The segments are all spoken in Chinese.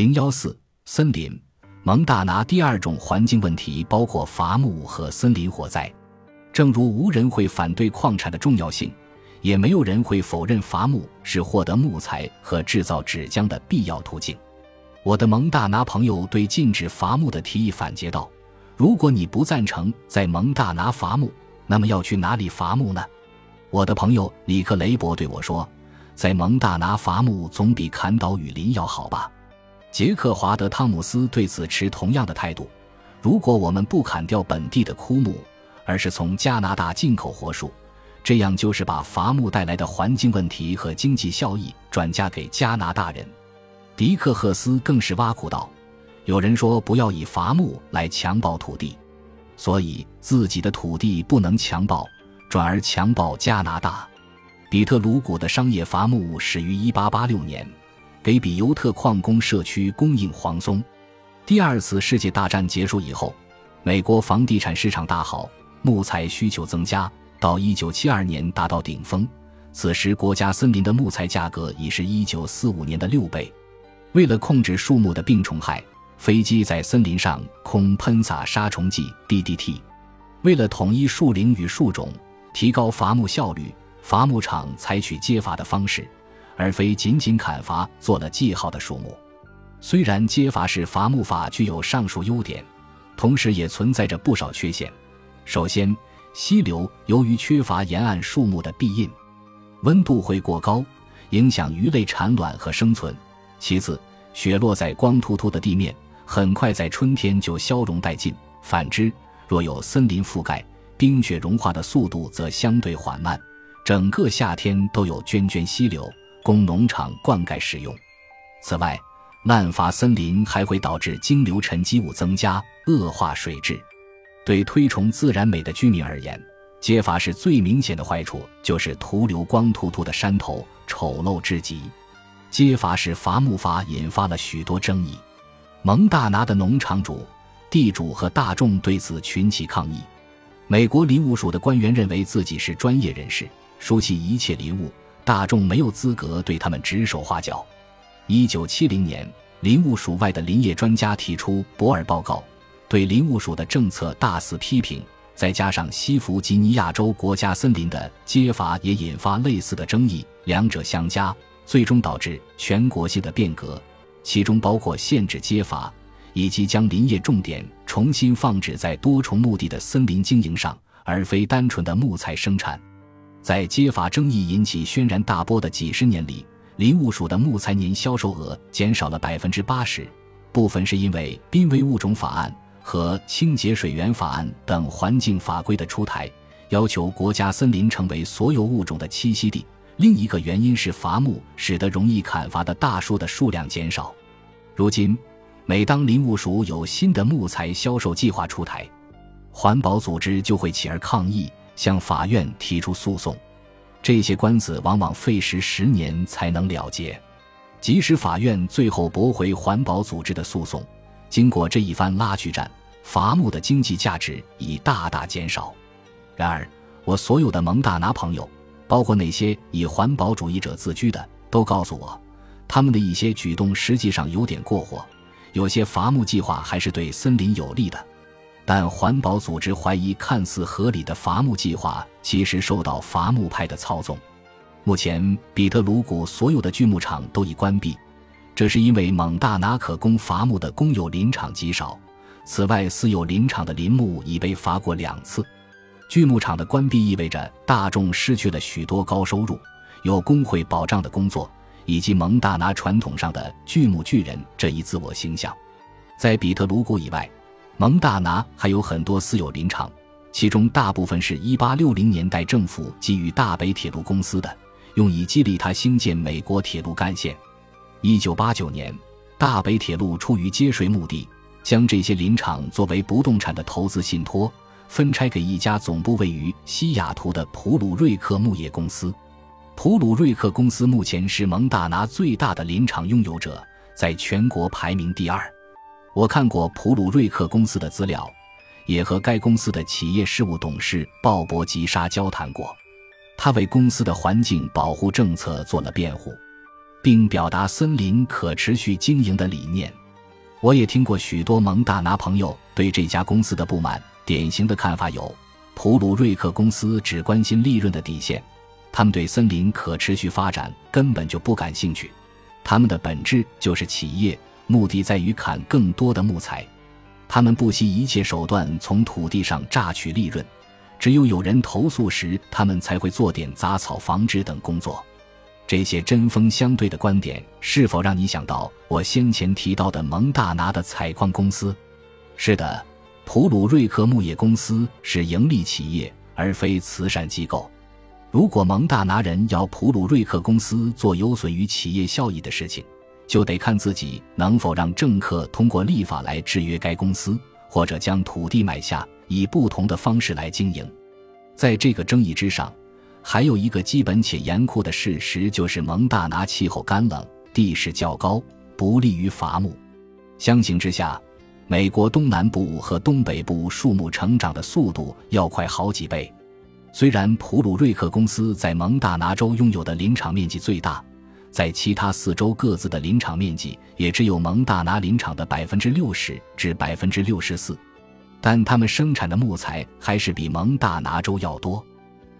零幺四森林，蒙大拿第二种环境问题包括伐木和森林火灾。正如无人会反对矿产的重要性，也没有人会否认伐木是获得木材和制造纸浆的必要途径。我的蒙大拿朋友对禁止伐木的提议反诘道：“如果你不赞成在蒙大拿伐木，那么要去哪里伐木呢？”我的朋友里克雷伯对我说：“在蒙大拿伐木总比砍倒雨林要好吧？”杰克华德·汤姆斯对此持同样的态度。如果我们不砍掉本地的枯木，而是从加拿大进口活树，这样就是把伐木带来的环境问题和经济效益转嫁给加拿大人。迪克赫斯更是挖苦道：“有人说不要以伐木来强暴土地，所以自己的土地不能强暴，转而强暴加拿大。”比特鲁谷的商业伐木始于1886年。给比尤特矿工社区供应黄松。第二次世界大战结束以后，美国房地产市场大好，木材需求增加，到1972年达到顶峰。此时，国家森林的木材价格已是一945年的六倍。为了控制树木的病虫害，飞机在森林上空喷洒杀虫剂 DDT。为了统一树龄与树种，提高伐木效率，伐木场采取接伐的方式。而非仅仅砍伐做了记号的树木。虽然接伐式伐木法具有上述优点，同时也存在着不少缺陷。首先，溪流由于缺乏沿岸树木的庇荫，温度会过高，影响鱼类产卵和生存。其次，雪落在光秃秃的地面，很快在春天就消融殆尽。反之，若有森林覆盖，冰雪融化的速度则相对缓慢，整个夏天都有涓涓溪流。供农场灌溉使用。此外，滥伐森林还会导致径流沉积物增加，恶化水质。对推崇自然美的居民而言，接伐是最明显的坏处，就是徒留光秃秃的山头，丑陋至极。接伐式伐木法引发了许多争议，蒙大拿的农场主、地主和大众对此群起抗议。美国林务署的官员认为自己是专业人士，熟悉一切林务。大众没有资格对他们指手画脚。一九七零年，林务署外的林业专家提出博尔报告，对林务署的政策大肆批评。再加上西弗吉尼亚州国家森林的接伐也引发类似的争议，两者相加，最终导致全国性的变革，其中包括限制接伐，以及将林业重点重新放置在多重目的的森林经营上，而非单纯的木材生产。在接伐争议引起轩然大波的几十年里，林务署的木材年销售额减少了百分之八十，部分是因为濒危物种法案和清洁水源法案等环境法规的出台，要求国家森林成为所有物种的栖息地；另一个原因是伐木使得容易砍伐的大树的数量减少。如今，每当林务署有新的木材销售计划出台，环保组织就会起而抗议。向法院提出诉讼，这些官司往往费时十年才能了结。即使法院最后驳回环保组织的诉讼，经过这一番拉锯战，伐木的经济价值已大大减少。然而，我所有的蒙大拿朋友，包括那些以环保主义者自居的，都告诉我，他们的一些举动实际上有点过火，有些伐木计划还是对森林有利的。但环保组织怀疑，看似合理的伐木计划其实受到伐木派的操纵。目前，彼得鲁谷所有的锯木厂都已关闭，这是因为蒙大拿可供伐木的公有林场极少。此外，私有林场的林木已被伐过两次。锯木厂的关闭意味着大众失去了许多高收入、有工会保障的工作，以及蒙大拿传统上的锯木巨人这一自我形象。在比特鲁谷以外。蒙大拿还有很多私有林场，其中大部分是一八六零年代政府给予大北铁路公司的，用以激励他兴建美国铁路干线。一九八九年，大北铁路出于接税目的，将这些林场作为不动产的投资信托，分拆给一家总部位于西雅图的普鲁瑞克木业公司。普鲁瑞克公司目前是蒙大拿最大的林场拥有者，在全国排名第二。我看过普鲁瑞克公司的资料，也和该公司的企业事务董事鲍勃吉沙交谈过。他为公司的环境保护政策做了辩护。并表达森林可持续经营的理念。我也听过许多蒙大拿朋友对这家公司的不满，典型的看法有：普鲁瑞克公司只关心利润的底线，他们对森林可持续发展根本就不感兴趣。他们的本质就是企业，目的在于砍更多的木材。他们不惜一切手段从土地上榨取利润，只有有人投诉时，他们才会做点杂草防治等工作。这些针锋相对的观点，是否让你想到我先前提到的蒙大拿的采矿公司？是的，普鲁瑞克牧业公司是盈利企业，而非慈善机构。如果蒙大拿人要普鲁瑞克公司做有损于企业效益的事情，就得看自己能否让政客通过立法来制约该公司，或者将土地买下，以不同的方式来经营。在这个争议之上，还有一个基本且严酷的事实，就是蒙大拿气候干冷，地势较高，不利于伐木。相形之下，美国东南部和东北部树木成长的速度要快好几倍。虽然普鲁瑞克公司在蒙大拿州拥有的林场面积最大。在其他四州各自的林场面积也只有蒙大拿林场的百分之六十至百分之六十四，但他们生产的木材还是比蒙大拿州要多。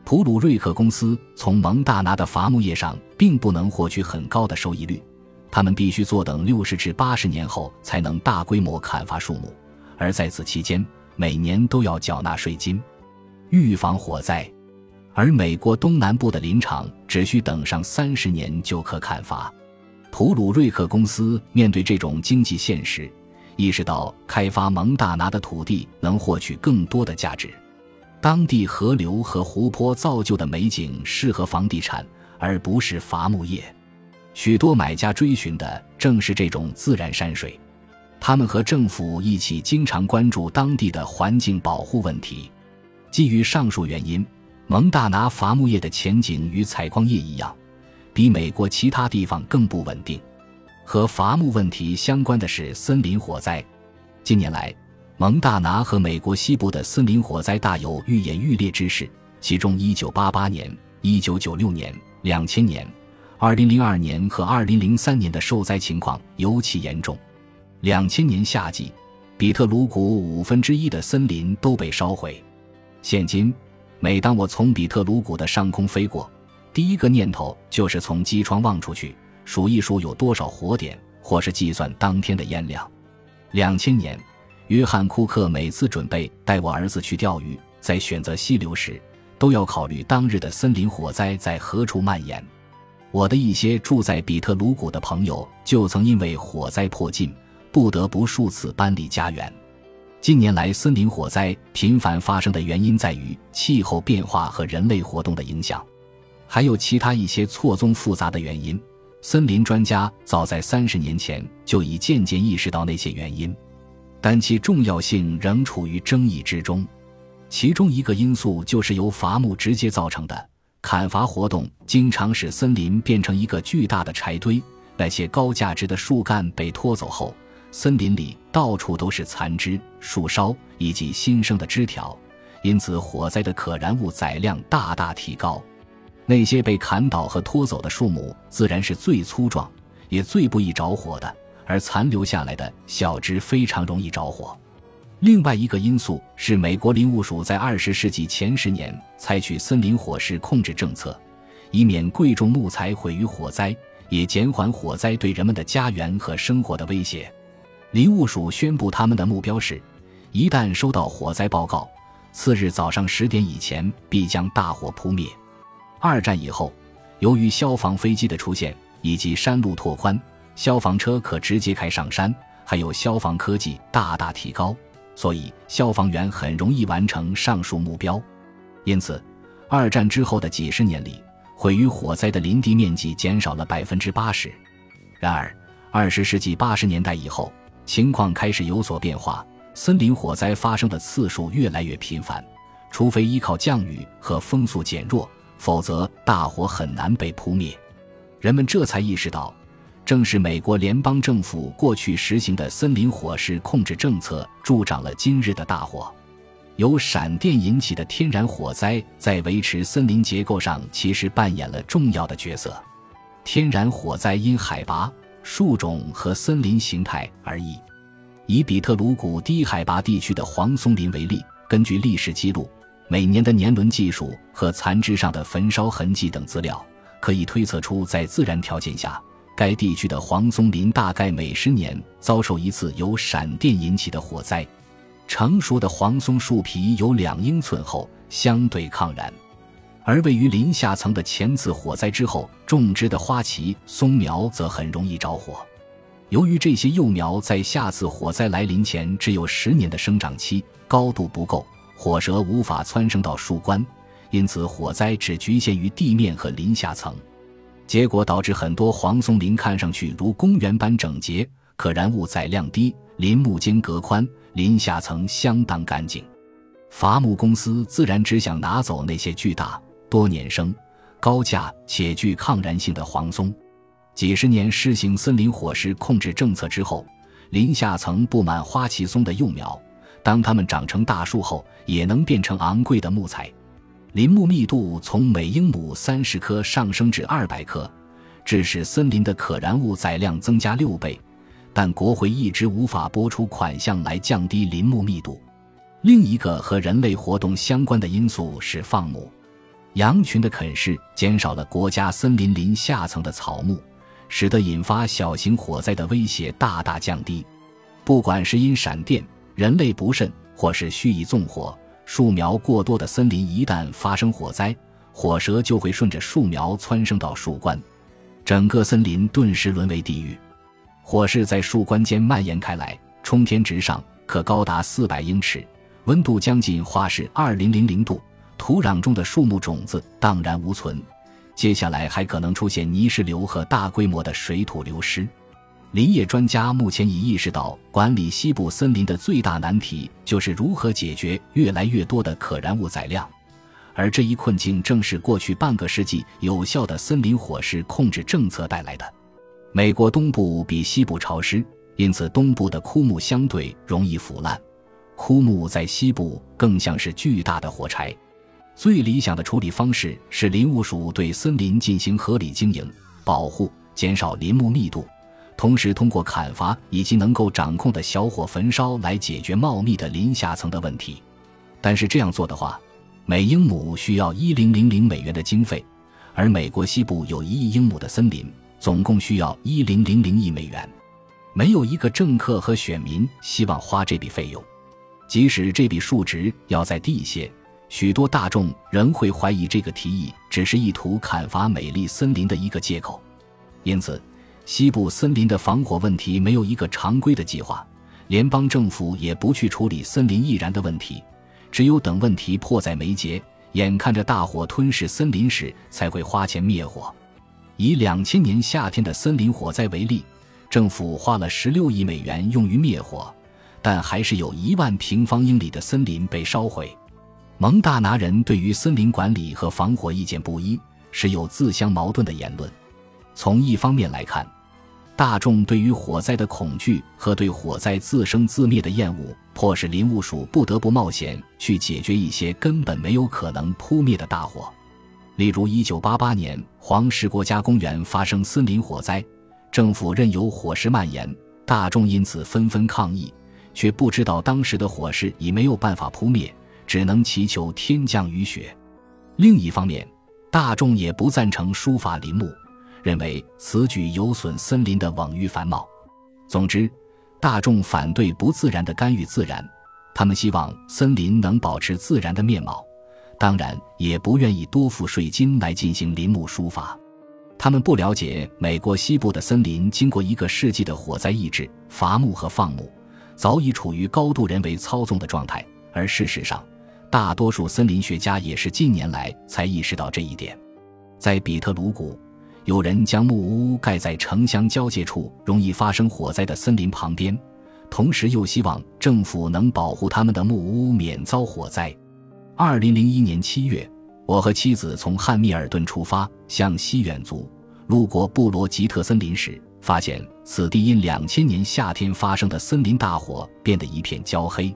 普鲁瑞克公司从蒙大拿的伐木业上并不能获取很高的收益率，他们必须坐等六十至八十年后才能大规模砍伐树木，而在此期间每年都要缴纳税金，预防火灾。而美国东南部的林场只需等上三十年就可砍伐。普鲁瑞克公司面对这种经济现实，意识到开发蒙大拿的土地能获取更多的价值。当地河流和湖泊造就的美景适合房地产，而不是伐木业。许多买家追寻的正是这种自然山水。他们和政府一起经常关注当地的环境保护问题。基于上述原因。蒙大拿伐木业的前景与采矿业一样，比美国其他地方更不稳定。和伐木问题相关的是森林火灾。近年来，蒙大拿和美国西部的森林火灾大有愈演愈烈之势。其中，1988年、1996年、2000年、2002年和2003年的受灾情况尤其严重。2000年夏季，比特鲁谷五分之一的森林都被烧毁。现今。每当我从比特鲁谷的上空飞过，第一个念头就是从机窗望出去，数一数有多少火点，或是计算当天的烟量。两千年，约翰·库克每次准备带我儿子去钓鱼，在选择溪流时，都要考虑当日的森林火灾在何处蔓延。我的一些住在比特鲁谷的朋友就曾因为火灾迫近，不得不数次搬离家园。近年来，森林火灾频繁发生的原因在于气候变化和人类活动的影响，还有其他一些错综复杂的原因。森林专家早在三十年前就已渐渐意识到那些原因，但其重要性仍处于争议之中。其中一个因素就是由伐木直接造成的，砍伐活动经常使森林变成一个巨大的柴堆，那些高价值的树干被拖走后。森林里到处都是残枝、树梢以及新生的枝条，因此火灾的可燃物载量大大提高。那些被砍倒和拖走的树木自然是最粗壮，也最不易着火的，而残留下来的小枝非常容易着火。另外一个因素是，美国林务署在二十世纪前十年采取森林火势控制政策，以免贵重木材毁于火灾，也减缓火灾对人们的家园和生活的威胁。林务署宣布，他们的目标是：一旦收到火灾报告，次日早上十点以前必将大火扑灭。二战以后，由于消防飞机的出现以及山路拓宽，消防车可直接开上山，还有消防科技大大提高，所以消防员很容易完成上述目标。因此，二战之后的几十年里，毁于火灾的林地面积减少了百分之八十。然而，二十世纪八十年代以后，情况开始有所变化，森林火灾发生的次数越来越频繁，除非依靠降雨和风速减弱，否则大火很难被扑灭。人们这才意识到，正是美国联邦政府过去实行的森林火势控制政策助长了今日的大火。由闪电引起的天然火灾在维持森林结构上其实扮演了重要的角色。天然火灾因海拔、树种和森林形态而异。以比特鲁谷低海拔地区的黄松林为例，根据历史记录、每年的年轮技术和残枝上的焚烧痕迹等资料，可以推测出，在自然条件下，该地区的黄松林大概每十年遭受一次由闪电引起的火灾。成熟的黄松树皮有两英寸厚，相对抗燃。而位于林下层的前次火灾之后种植的花旗松苗则很容易着火。由于这些幼苗在下次火灾来临前只有十年的生长期，高度不够，火舌无法蹿升到树冠，因此火灾只局限于地面和林下层。结果导致很多黄松林看上去如公园般整洁，可燃物载量低，林木间隔宽，林下层相当干净。伐木公司自然只想拿走那些巨大。多年生、高价且具抗燃性的黄松，几十年施行森林火势控制政策之后，林下层布满花旗松的幼苗，当它们长成大树后，也能变成昂贵的木材。林木密度从每英亩三十棵上升至二百棵，致使森林的可燃物载量增加六倍。但国会一直无法拨出款项来降低林木密度。另一个和人类活动相关的因素是放牧。羊群的啃食减少了国家森林林下层的草木，使得引发小型火灾的威胁大大降低。不管是因闪电、人类不慎，或是蓄意纵火，树苗过多的森林一旦发生火灾，火舌就会顺着树苗蹿升到树冠，整个森林顿时沦为地狱。火势在树冠间蔓延开来，冲天直上，可高达四百英尺，温度将近华氏二零零零度。土壤中的树木种子荡然无存，接下来还可能出现泥石流和大规模的水土流失。林业专家目前已意识到，管理西部森林的最大难题就是如何解决越来越多的可燃物载量，而这一困境正是过去半个世纪有效的森林火势控制政策带来的。美国东部比西部潮湿，因此东部的枯木相对容易腐烂，枯木在西部更像是巨大的火柴。最理想的处理方式是林务署对森林进行合理经营、保护，减少林木密度，同时通过砍伐以及能够掌控的小火焚烧来解决茂密的林下层的问题。但是这样做的话，每英亩需要一零零零美元的经费，而美国西部有一亿英亩的森林，总共需要一零零零亿美元。没有一个政客和选民希望花这笔费用，即使这笔数值要再低一些。许多大众仍会怀疑这个提议只是意图砍伐美丽森林的一个借口，因此，西部森林的防火问题没有一个常规的计划，联邦政府也不去处理森林易燃的问题，只有等问题迫在眉睫，眼看着大火吞噬森林时，才会花钱灭火。以两千年夏天的森林火灾为例，政府花了十六亿美元用于灭火，但还是有一万平方英里的森林被烧毁。蒙大拿人对于森林管理和防火意见不一，是有自相矛盾的言论。从一方面来看，大众对于火灾的恐惧和对火灾自生自灭的厌恶，迫使林务署不得不冒险去解决一些根本没有可能扑灭的大火。例如，1988年黄石国家公园发生森林火灾，政府任由火势蔓延，大众因此纷纷抗议，却不知道当时的火势已没有办法扑灭。只能祈求天降雨雪。另一方面，大众也不赞成书法林木，认为此举有损森林的蓊郁繁茂。总之，大众反对不自然的干预自然，他们希望森林能保持自然的面貌，当然也不愿意多付税金来进行林木书法。他们不了解美国西部的森林经过一个世纪的火灾抑制、伐木和放牧，早已处于高度人为操纵的状态，而事实上。大多数森林学家也是近年来才意识到这一点。在比特鲁谷，有人将木屋盖在城乡交界处容易发生火灾的森林旁边，同时又希望政府能保护他们的木屋免遭火灾。二零零一年七月，我和妻子从汉密尔顿出发向西远足，路过布罗吉特森林时，发现此地因两千年夏天发生的森林大火变得一片焦黑。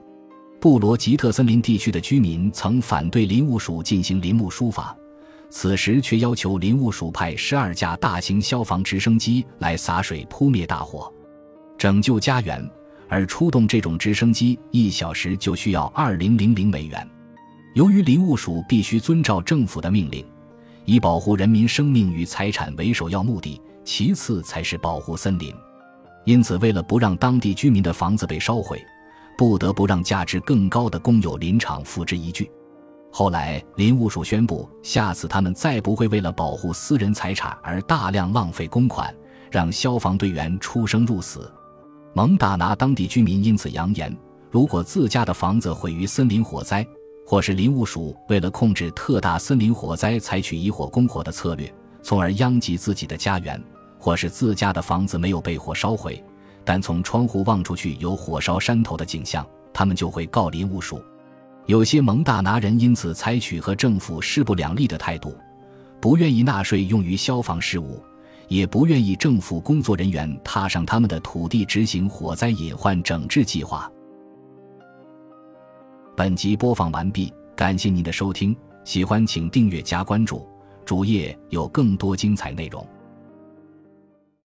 布罗吉特森林地区的居民曾反对林务署进行林木书法，此时却要求林务署派十二架大型消防直升机来洒水扑灭大火，拯救家园。而出动这种直升机一小时就需要二零零零美元。由于林务署必须遵照政府的命令，以保护人民生命与财产为首要目的，其次才是保护森林。因此，为了不让当地居民的房子被烧毁，不得不让价值更高的公有林场付之一炬。后来，林务署宣布，下次他们再不会为了保护私人财产而大量浪费公款，让消防队员出生入死。蒙大拿当地居民因此扬言，如果自家的房子毁于森林火灾，或是林务署为了控制特大森林火灾采取以火攻火的策略，从而殃及自己的家园。或是自家的房子没有被火烧毁，但从窗户望出去有火烧山头的景象，他们就会告林务署。有些蒙大拿人因此采取和政府势不两立的态度，不愿意纳税用于消防事务，也不愿意政府工作人员踏上他们的土地执行火灾隐患整治计划。本集播放完毕，感谢您的收听，喜欢请订阅加关注，主页有更多精彩内容。